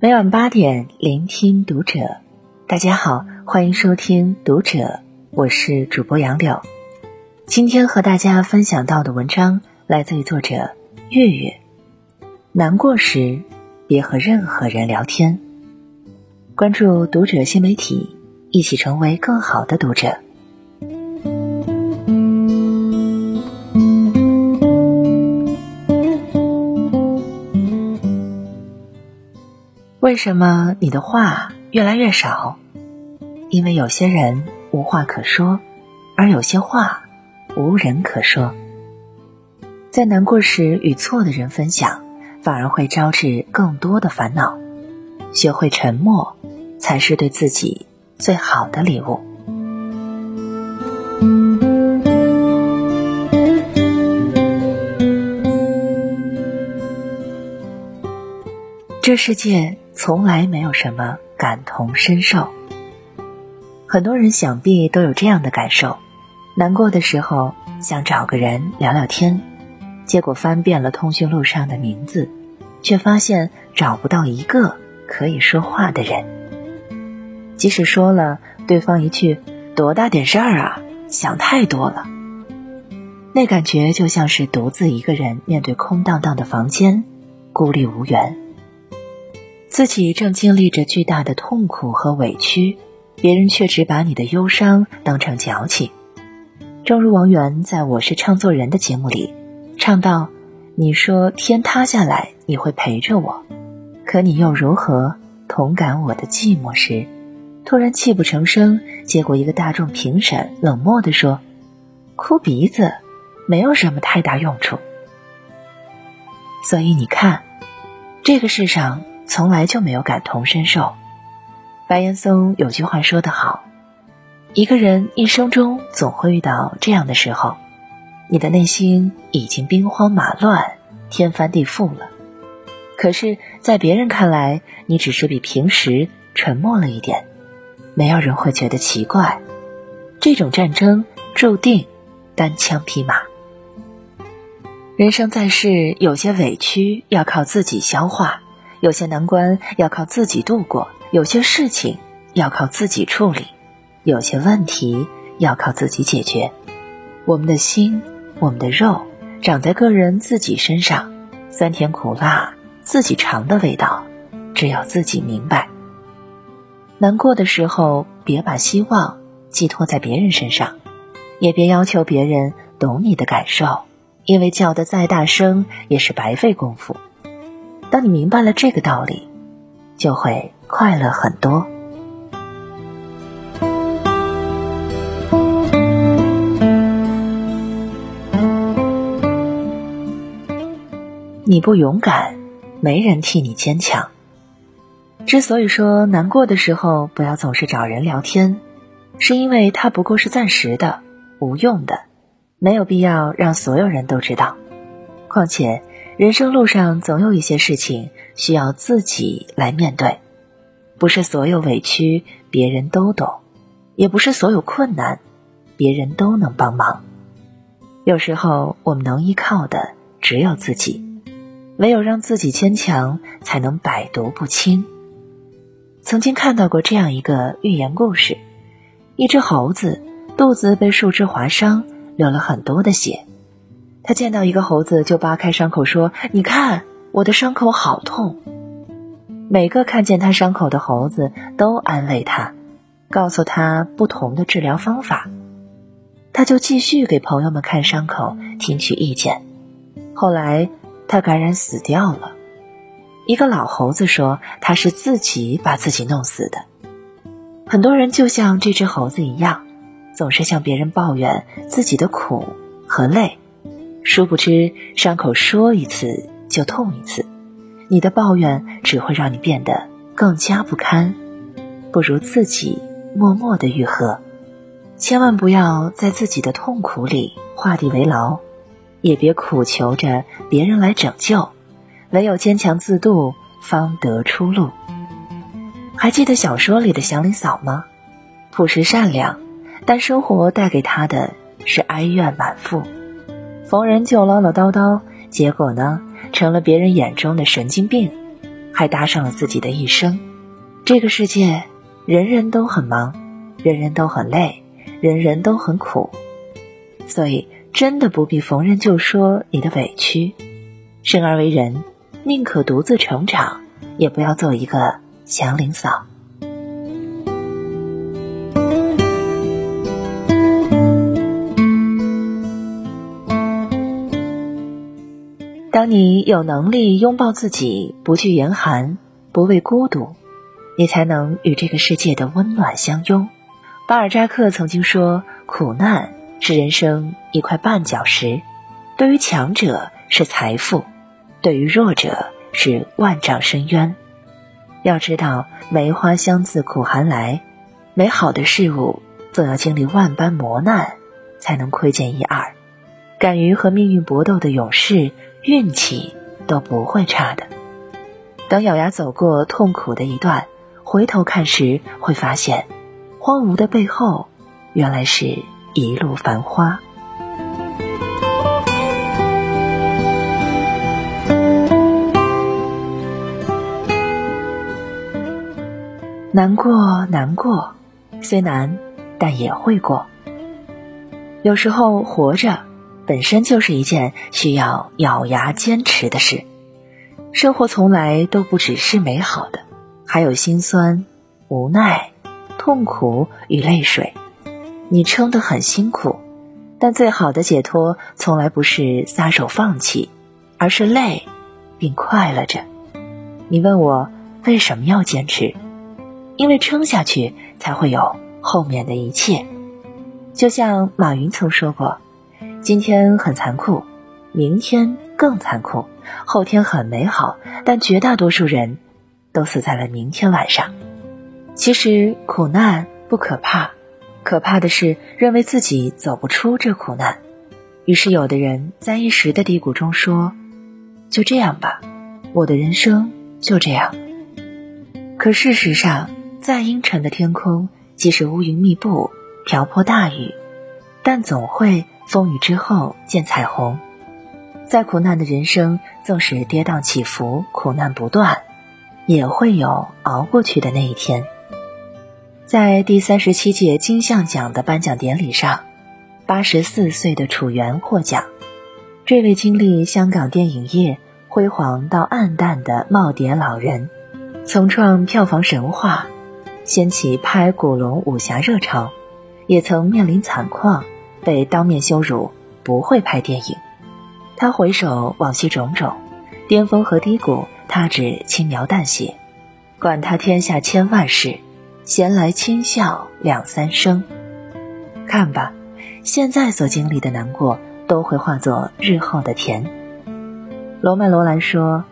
每晚八点，聆听读者。大家好，欢迎收听读者，我是主播杨柳。今天和大家分享到的文章来自于作者月月。难过时，别和任何人聊天。关注读者新媒体，一起成为更好的读者。为什么你的话越来越少？因为有些人无话可说，而有些话无人可说。在难过时与错的人分享，反而会招致更多的烦恼。学会沉默，才是对自己最好的礼物。这世界。从来没有什么感同身受。很多人想必都有这样的感受：难过的时候想找个人聊聊天，结果翻遍了通讯录上的名字，却发现找不到一个可以说话的人。即使说了，对方一句“多大点事儿啊，想太多了”，那感觉就像是独自一个人面对空荡荡的房间，孤立无援。自己正经历着巨大的痛苦和委屈，别人却只把你的忧伤当成矫情。正如王源在我是唱作人的节目里唱到：“你说天塌下来你会陪着我，可你又如何同感我的寂寞？”时，突然泣不成声。结果一个大众评审冷漠地说：“哭鼻子，没有什么太大用处。”所以你看，这个世上。从来就没有感同身受。白岩松有句话说得好：“一个人一生中总会遇到这样的时候，你的内心已经兵荒马乱、天翻地覆了，可是，在别人看来，你只是比平时沉默了一点，没有人会觉得奇怪。这种战争注定单枪匹马。人生在世，有些委屈要靠自己消化。”有些难关要靠自己度过，有些事情要靠自己处理，有些问题要靠自己解决。我们的心，我们的肉，长在个人自己身上，酸甜苦辣，自己尝的味道，只有自己明白。难过的时候，别把希望寄托在别人身上，也别要求别人懂你的感受，因为叫得再大声，也是白费功夫。当你明白了这个道理，就会快乐很多。你不勇敢，没人替你坚强。之所以说难过的时候不要总是找人聊天，是因为它不过是暂时的、无用的，没有必要让所有人都知道。况且。人生路上总有一些事情需要自己来面对，不是所有委屈别人都懂，也不是所有困难别人都能帮忙。有时候我们能依靠的只有自己，唯有让自己坚强，才能百毒不侵。曾经看到过这样一个寓言故事：一只猴子肚子被树枝划伤，流了很多的血。他见到一个猴子，就扒开伤口说：“你看，我的伤口好痛。”每个看见他伤口的猴子都安慰他，告诉他不同的治疗方法。他就继续给朋友们看伤口，听取意见。后来他感染死掉了。一个老猴子说：“他是自己把自己弄死的。”很多人就像这只猴子一样，总是向别人抱怨自己的苦和累。殊不知，伤口说一次就痛一次，你的抱怨只会让你变得更加不堪。不如自己默默的愈合，千万不要在自己的痛苦里画地为牢，也别苦求着别人来拯救，唯有坚强自渡，方得出路。还记得小说里的祥林嫂吗？朴实善良，但生活带给他的是哀怨满腹。逢人就唠唠叨叨，结果呢，成了别人眼中的神经病，还搭上了自己的一生。这个世界，人人都很忙，人人都很累，人人都很苦，所以真的不必逢人就说你的委屈。生而为人，宁可独自成长，也不要做一个祥林嫂。当你有能力拥抱自己，不惧严寒，不畏孤独，你才能与这个世界的温暖相拥。巴尔扎克曾经说：“苦难是人生一块绊脚石，对于强者是财富，对于弱者是万丈深渊。”要知道，梅花香自苦寒来，美好的事物总要经历万般磨难，才能窥见一二。敢于和命运搏斗的勇士。运气都不会差的。等咬牙走过痛苦的一段，回头看时，会发现，荒芜的背后，原来是一路繁花。难过，难过，虽难，但也会过。有时候活着。本身就是一件需要咬牙坚持的事。生活从来都不只是美好的，还有心酸、无奈、痛苦与泪水。你撑得很辛苦，但最好的解脱从来不是撒手放弃，而是累，并快乐着。你问我为什么要坚持？因为撑下去才会有后面的一切。就像马云曾说过。今天很残酷，明天更残酷，后天很美好，但绝大多数人都死在了明天晚上。其实苦难不可怕，可怕的是认为自己走不出这苦难。于是有的人在一时的低谷中说：“就这样吧，我的人生就这样。”可事实上，再阴沉的天空，即使乌云密布、瓢泼大雨，但总会。风雨之后见彩虹，再苦难的人生，纵使跌宕起伏、苦难不断，也会有熬过去的那一天。在第三十七届金像奖的颁奖典礼上，八十四岁的楚原获奖。这位经历香港电影业辉煌到暗淡的耄耋老人，曾创票房神话，掀起拍古龙武侠热潮，也曾面临惨况。被当面羞辱，不会拍电影。他回首往昔种种，巅峰和低谷，他只轻描淡写。管他天下千万事，闲来轻笑两三声。看吧，现在所经历的难过，都会化作日后的甜。罗曼·罗兰说：“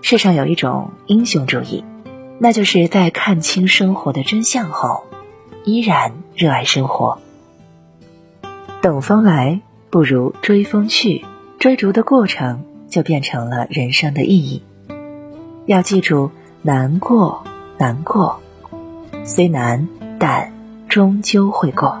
世上有一种英雄主义，那就是在看清生活的真相后，依然热爱生活。”等风来，不如追风去。追逐的过程，就变成了人生的意义。要记住，难过，难过，虽难，但终究会过。